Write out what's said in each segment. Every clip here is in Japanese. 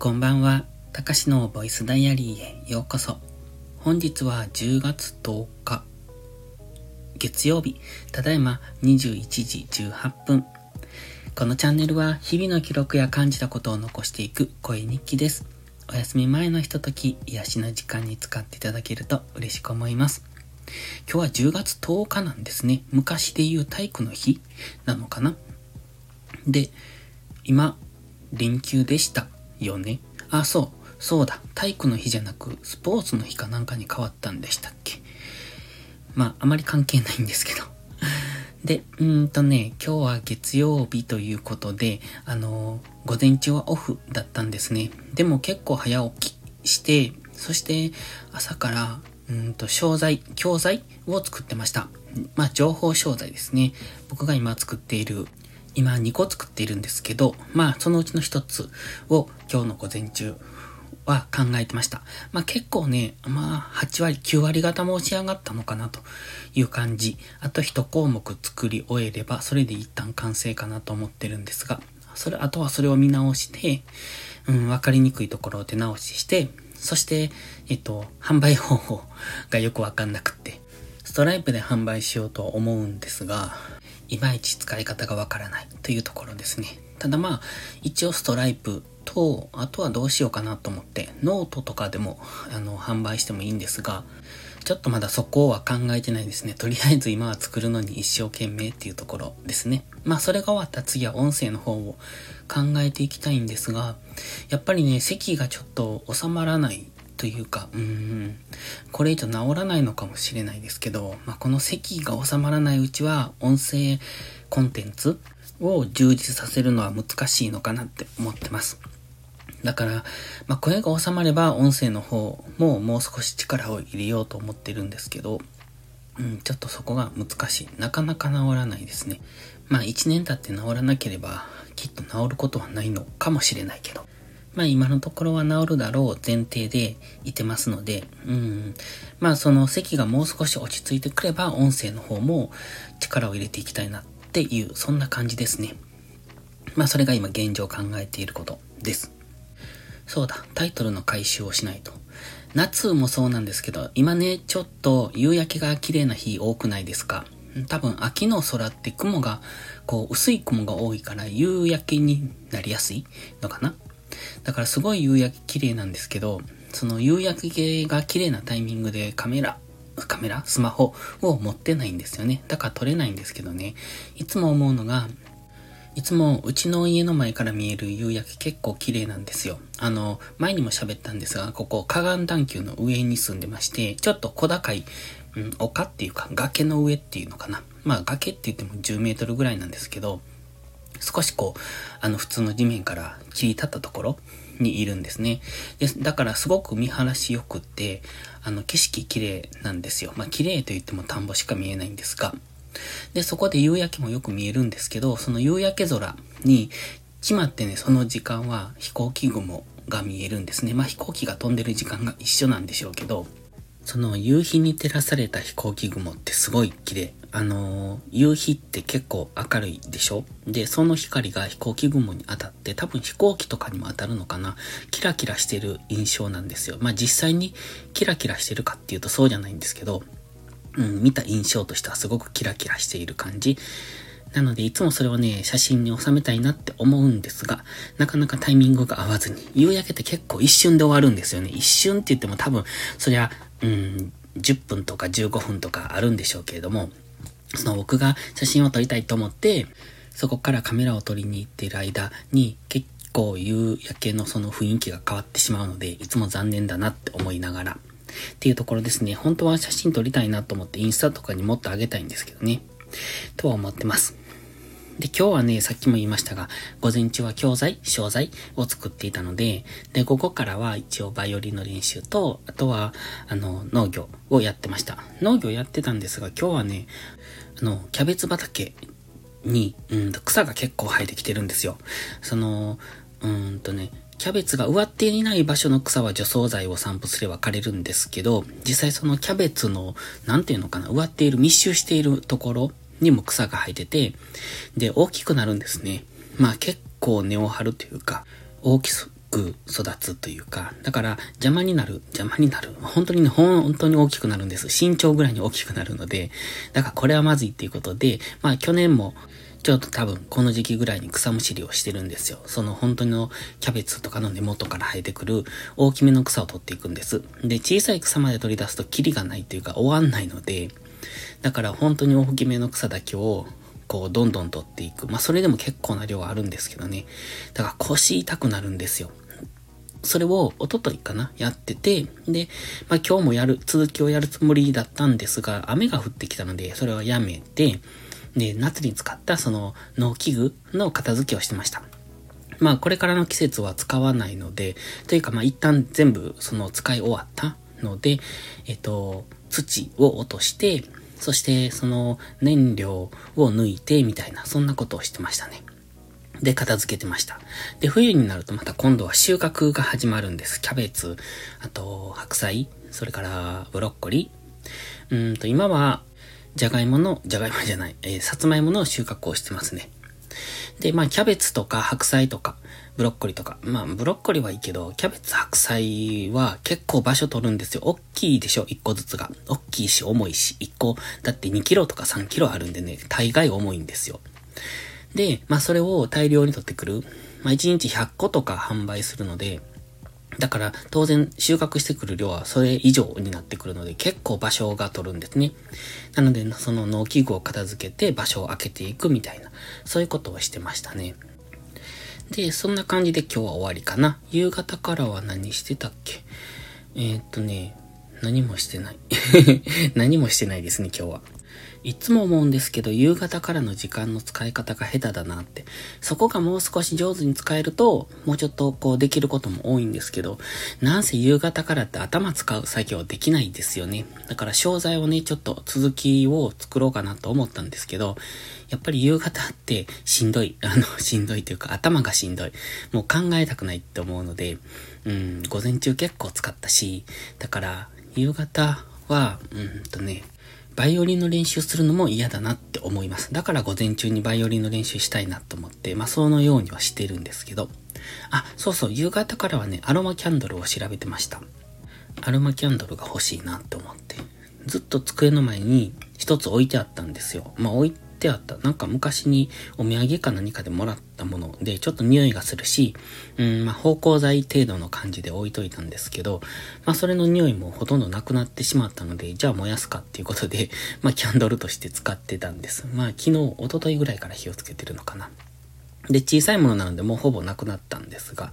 こんばんは。たかしのボイスダイアリーへようこそ。本日は10月10日、月曜日、ただいま21時18分。このチャンネルは日々の記録や感じたことを残していく声日記です。お休み前のひととき、癒しの時間に使っていただけると嬉しく思います。今日は10月10日なんですね。昔で言う体育の日なのかなで、今、連休でしたよね。あ、そう、そうだ。体育の日じゃなく、スポーツの日かなんかに変わったんでしたっけ？まあ、あまり関係ないんですけど。で、うんとね、今日は月曜日ということで、あのー、午前中はオフだったんですね。でも結構早起きして、そして朝から、うんと、商材、教材を作ってました。まあ、情報商材ですね。僕が今作っている今2個作っているんですけど、まあそのうちの1つを今日の午前中は考えてました。まあ結構ね、まあ8割、9割方も仕上がったのかなという感じ。あと1項目作り終えれば、それで一旦完成かなと思ってるんですが、それ、あとはそれを見直して、うん、わかりにくいところを手直しして、そして、えっと、販売方法がよくわかんなくって、ストライプで販売しようと思うんですが、いまいち使い方がわからないというところですね。ただまあ、一応ストライプと、あとはどうしようかなと思って、ノートとかでも、あの、販売してもいいんですが、ちょっとまだそこは考えてないですね。とりあえず今は作るのに一生懸命っていうところですね。まあそれが終わった次は音声の方を考えていきたいんですが、やっぱりね、席がちょっと収まらないというか、うん、これ以上治らないのかもしれないですけど、まあ、この咳が収まらないうちは、音声コンテンツを充実させるのは難しいのかなって思ってます。だから、まあ、声が収まれば音声の方ももう少し力を入れようと思ってるんですけど、うん、ちょっとそこが難しい。なかなか治らないですね。まあ1年経って治らなければきっと治ることはないのかもしれないけど。まあ今のところは治るだろう前提でいてますので、うん。まあその席がもう少し落ち着いてくれば音声の方も力を入れていきたいなっていう、そんな感じですね。まあそれが今現状考えていることです。そうだ、タイトルの回収をしないと。夏もそうなんですけど、今ね、ちょっと夕焼けが綺麗な日多くないですか？多分秋の空って雲が、こう薄い雲が多いから夕焼けになりやすいのかな？だからすごい夕焼け綺麗なんですけど、その夕焼けが綺麗なタイミングでカメラ、カメラ？スマホを持ってないんですよね。だから撮れないんですけどね。いつも思うのが、いつもうちの家の前から見える夕焼け結構綺麗なんですよ。あの、前にも喋ったんですが、ここ河岸段丘の上に住んでまして、ちょっと小高い、うん、丘っていうか崖の上っていうのかな。まあ崖って言っても10メートルぐらいなんですけど、少しこう、あの普通の地面から切り立ったところにいるんですね。でだからすごく見晴らし良くって、あの景色綺麗なんですよ。まあ綺麗と言っても田んぼしか見えないんですが。で、そこで夕焼けもよく見えるんですけど、その夕焼け空に決まってね、その時間は飛行機雲が見えるんですね。まあ飛行機が飛んでる時間が一緒なんでしょうけど、その夕日に照らされた飛行機雲ってすごい綺麗。あのー、夕日って結構明るいでしょ？で、その光が飛行機雲に当たって、多分飛行機とかにも当たるのかな？キラキラしてる印象なんですよ。まあ実際にキラキラしてるかっていうとそうじゃないんですけど、うん、見た印象としてはすごくキラキラしている感じ。なので、いつもそれをね、写真に収めたいなって思うんですが、なかなかタイミングが合わずに、夕焼けって結構一瞬で終わるんですよね。一瞬って言っても多分、そりゃうん、10分とか15分とかあるんでしょうけれども、その僕が写真を撮りたいと思って、そこからカメラを撮りに行ってる間に結構夕焼けのその雰囲気が変わってしまうので、いつも残念だなって思いながら、っていうところですね。本当は写真撮りたいなと思ってインスタとかにもっと上げたいんですけどね。とは思ってます。で、今日はね、さっきも言いましたが、午前中は教材、商材を作っていたので、で、午後からは一応バイオリンの練習と、あとは、あの、農業をやってました。農業やってたんですが、今日はね、あの、キャベツ畑に、うん、草が結構生えてきてるんですよ。その、うーんとね、キャベツが植わっていない場所の草は除草剤を散布すれば枯れるんですけど、実際そのキャベツの、なんていうのかな、植わっている、密集しているところにも草が生えてて、で、大きくなるんですね。まあ結構根を張るというか、大きく育つというか、だから邪魔になる、邪魔になる。本当にね、本当に大きくなるんです。身長ぐらいに大きくなるので、だからこれはまずいっていうことで、まあ去年も、ちょっと多分この時期ぐらいに草むしりをしてるんですよ。その本当のキャベツとかの根元から生えてくる大きめの草を取っていくんです。で、小さい草まで取り出すとキリがないというか終わんないので、だから本当に大きめの草だけをこうどんどん取っていく。まあそれでも結構な量あるんですけどね。だから腰痛くなるんですよ。それをおとといかな？やってて、で、まあ今日もやる、続きをやるつもりだったんですが、雨が降ってきたので、それはやめて、で、夏に使ったその農機具の片付けをしてました。まあこれからの季節は使わないので、というかまあ一旦全部その使い終わったので、えっと、土を落として、そしてその燃料を抜いてみたいな、そんなことをしてましたね。で、片付けてました。で、冬になるとまた今度は収穫が始まるんです。キャベツ、あと、白菜、それからブロッコリー。うんと、今はじゃがいもの、じゃがいもじゃない、えー、さつまいもの収穫をしてますね。で、まあ、キャベツとか白菜とか、ブロッコリーとか。まあ、ブロッコリーはいいけど、キャベツ、白菜は結構場所取るんですよ。大きいでしょ ?1 個ずつが。大きいし、重いし。1個、だって2キロとか3キロあるんでね、大概重いんですよ。で、まあ、それを大量に取ってくる。まあ、1日100個とか販売するので、だから当然収穫してくる量はそれ以上になってくるので結構場所が取るんですね。なのでその農機具を片付けて場所を空けていくみたいな、そういうことをしてましたね。で、そんな感じで今日は終わりかな。夕方からは何してたっけ？えー、っとね、何もしてない。何もしてないですね、今日は。いつも思うんですけど、夕方からの時間の使い方が下手だなって。そこがもう少し上手に使えると、もうちょっとこうできることも多いんですけど、なんせ夕方からって頭使う作業できないですよね。だから商材をね、ちょっと続きを作ろうかなと思ったんですけど、やっぱり夕方ってしんどい。あの、しんどいというか頭がしんどい。もう考えたくないって思うので、うん、午前中結構使ったし、だから夕方は、うんとね、バイオリンの練習するのも嫌だなって思います。だから午前中にバイオリンの練習したいなと思って、まあそのようにはしてるんですけど。あ、そうそう、夕方からはね、アロマキャンドルを調べてました。アロマキャンドルが欲しいなって思って。ずっと机の前に一つ置いてあったんですよ。まあ置いってあった。なんか昔にお土産か何かでもらったもので、ちょっと匂いがするし、うん、まあ、芳香剤程度の感じで置いといたんですけど、まあ、それの匂いもほとんどなくなってしまったので、じゃあ燃やすかっていうことで、まあ、キャンドルとして使ってたんです。まあ、昨日、一昨日ぐらいから火をつけてるのかな。で、小さいものなのでもうほぼなくなったんですが、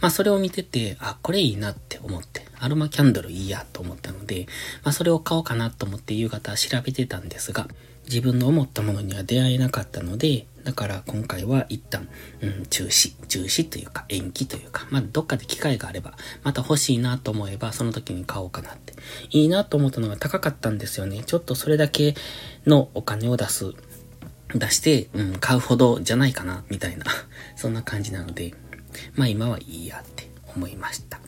まあそれを見てて、あ、これいいなって思って、アロマキャンドルいいやと思ったので、まあそれを買おうかなと思って夕方調べてたんですが、自分の思ったものには出会えなかったので、だから今回は一旦、うん、中止、中止というか延期というか、まあ、どっかで機会があれば、また欲しいなと思えば、その時に買おうかなって。いいなと思ったのが高かったんですよね。ちょっとそれだけのお金を出す、出して、うん、買うほどじゃないかな、みたいな、そんな感じなので、まあ今はいいやって思いました。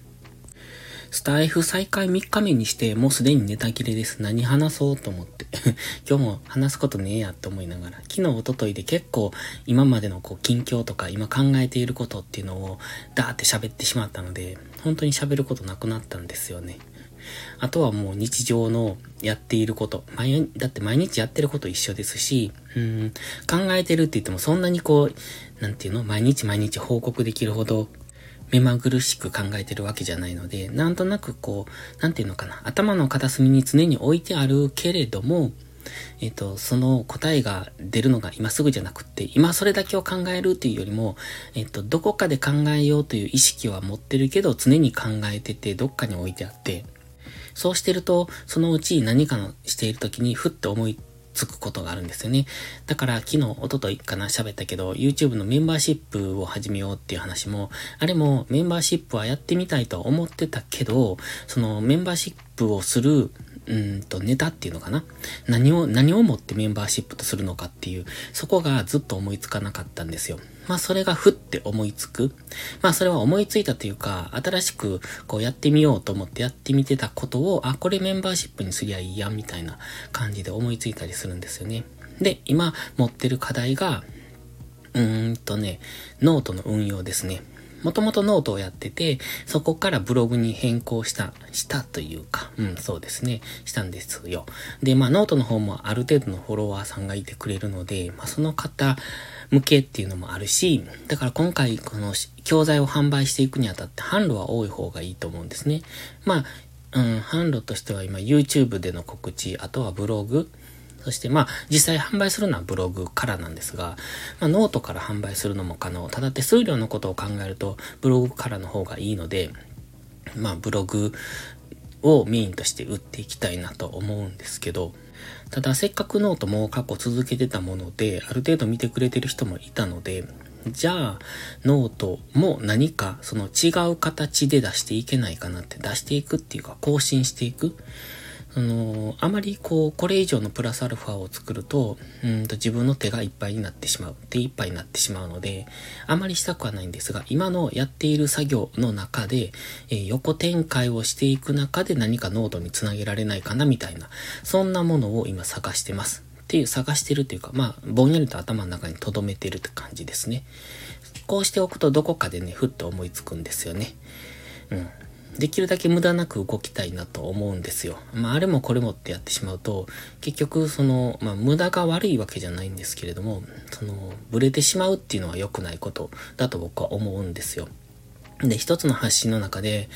スタイフ再開3日目にして、もうすでにネタ切れです。何話そうと思って。今日も話すことねえやって思いながら。昨日、おとといで結構今までのこう近況とか今考えていることっていうのをダーって喋ってしまったので、本当に喋ることなくなったんですよね。あとはもう日常のやっていること。毎だって毎日やってること一緒ですし、うん、考えてるって言ってもそんなにこう、なんていうの？毎日毎日報告できるほど目まぐるしく考えてるわけじゃないので、なんとなくこう、なんていうのかな、頭の片隅に常に置いてあるけれども、えっ、と、その答えが出るのが今すぐじゃなくって、今それだけを考えるっていうよりも、えっ、と、どこかで考えようという意識は持ってるけど、常に考えてて、どっかに置いてあって、そうしてると、そのうち何かのしている時にふっと思いつくことがあるんですよね。だから昨日、おとといかな喋ったけど、YouTube のメンバーシップを始めようっていう話も、あれもメンバーシップはやってみたいと思ってたけど、そのメンバーシップをするうんと、ネタっていうのかな？何を、何をもってメンバーシップとするのかっていう、そこがずっと思いつかなかったんですよ。まあ、それがふって思いつく。まあ、それは思いついたというか、新しくこうやってみようと思ってやってみてたことを、あ、これメンバーシップにすりゃいいや、みたいな感じで思いついたりするんですよね。で、今持ってる課題が、うーんとね、ノートの運用ですね。もともとノートをやってて、そこからブログに変更した、したというか、うん、そうですね、したんですよ。で、まあ、ノートの方もある程度のフォロワーさんがいてくれるので、まあ、その方向けっていうのもあるし、だから今回、この教材を販売していくにあたって、販路は多い方がいいと思うんですね。まあ、うん、販路としては今 YouTube での告知、あとはブログ、そしてまあ実際販売するのはブログからなんですが、まあ、ノートから販売するのも可能。ただ手数料のことを考えるとブログからの方がいいので、まあブログをメインとして売っていきたいなと思うんですけど、ただせっかくノートも過去続けてたもので、ある程度見てくれてる人もいたので、じゃあ、ノートも何かその違う形で出していけないかなって出していくっていうか更新していく。あのあまりこう、これ以上のプラスアルファを作ると、うんと自分の手がいっぱいになってしまう。手いっぱいになってしまうので、あまりしたくはないんですが、今のやっている作業の中で、えー、横展開をしていく中で何かノートにつなげられないかなみたいな、そんなものを今探してます。っていう、探してるっていうか、まあ、ぼんやりと頭の中に留めてるって感じですね。こうしておくとどこかでね、ふっと思いつくんですよね。うん。できるだけ無駄なく動きたいなと思うんですよ。まあ、あれもこれもってやってしまうと、結局、その、まあ、無駄が悪いわけじゃないんですけれども、その、ブレてしまうっていうのは良くないことだと僕は思うんですよ。で、一つの発信の中で、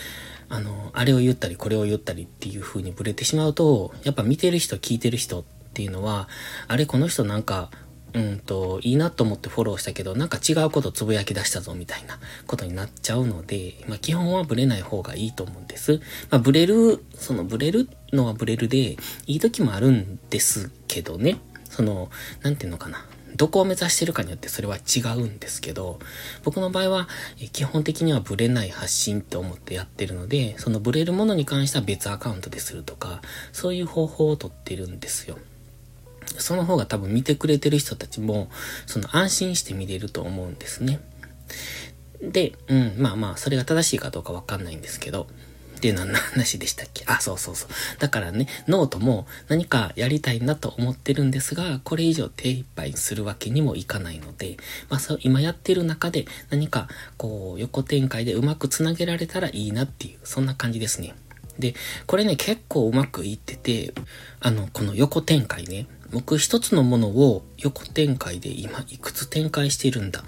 あの、あれを言ったり、これを言ったりっていう風にブレてしまうと、やっぱ見てる人、聞いてる人っていうのは、あれ、この人なんか、うんと、いいなと思ってフォローしたけど、なんか違うことつぶやき出したぞみたいなことになっちゃうので、まあ基本はブレない方がいいと思うんです。まあブレる、そのブレるのはブレるで、いい時もあるんですけどね。その、なんていうのかな。どこを目指してるかによってそれは違うんですけど、僕の場合は基本的にはブレない発信って思ってやってるので、そのブレるものに関しては別アカウントでするとか、そういう方法をとってるんですよ。その方が多分見てくれてる人たちも、その安心して見れると思うんですね。で、うん、まあまあ、それが正しいかどうかわかんないんですけど、で、何の話でしたっけ？あ、そうそうそう。だからね、ノートも何かやりたいなと思ってるんですが、これ以上手一杯するわけにもいかないので、まあそう、今やってる中で何か、こう、横展開でうまくつなげられたらいいなっていう、そんな感じですね。で、これね、結構うまくいってて、あの、この横展開ね、僕一つのものを横展開で今いくつ展開しているんだ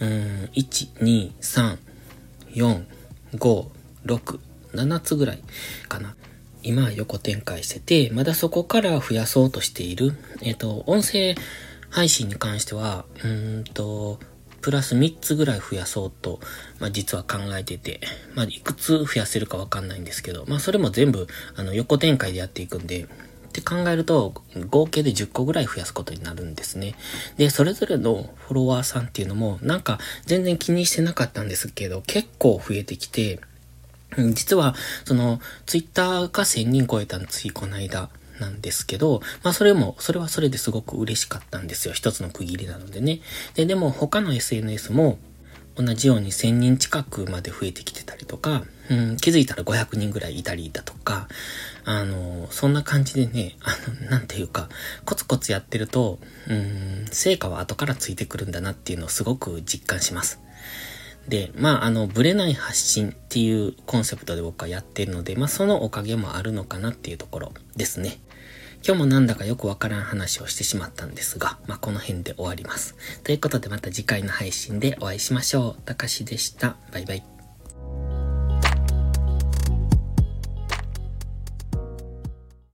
うん、1、2、3、4、5、6、7つぐらいかな。今横展開してて、まだそこから増やそうとしている。えっ、ー、と、音声配信に関しては、うーんと、プラス3つぐらい増やそうと、まあ、実は考えてて、まあ、いくつ増やせるかわかんないんですけど、まあ、それも全部、あの、横展開でやっていくんで、って考えると、合計で10個ぐらい増やすことになるんですね。で、それぞれのフォロワーさんっていうのも、なんか全然気にしてなかったんですけど、結構増えてきて、実は、その、ツイッターが1000人超えたんついこの間なんですけど、まあそれも、それはそれですごく嬉しかったんですよ。一つの区切りなのでね。で、でも他の SNS も、同じように1000人近くまで増えてきてたりとか、うん、気づいたら500人ぐらいいたりだとか、あの、そんな感じでね、あの、なんていうか、コツコツやってると、うん、成果は後からついてくるんだなっていうのをすごく実感します。で、まあ、あの、ブレない発信っていうコンセプトで僕はやってるので、まあ、そのおかげもあるのかなっていうところですね。今日もなんだかよくわからん話をしてしまったんですが、まあ、この辺で終わります。ということでまた次回の配信でお会いしましょう。たかしでした。バイバイ。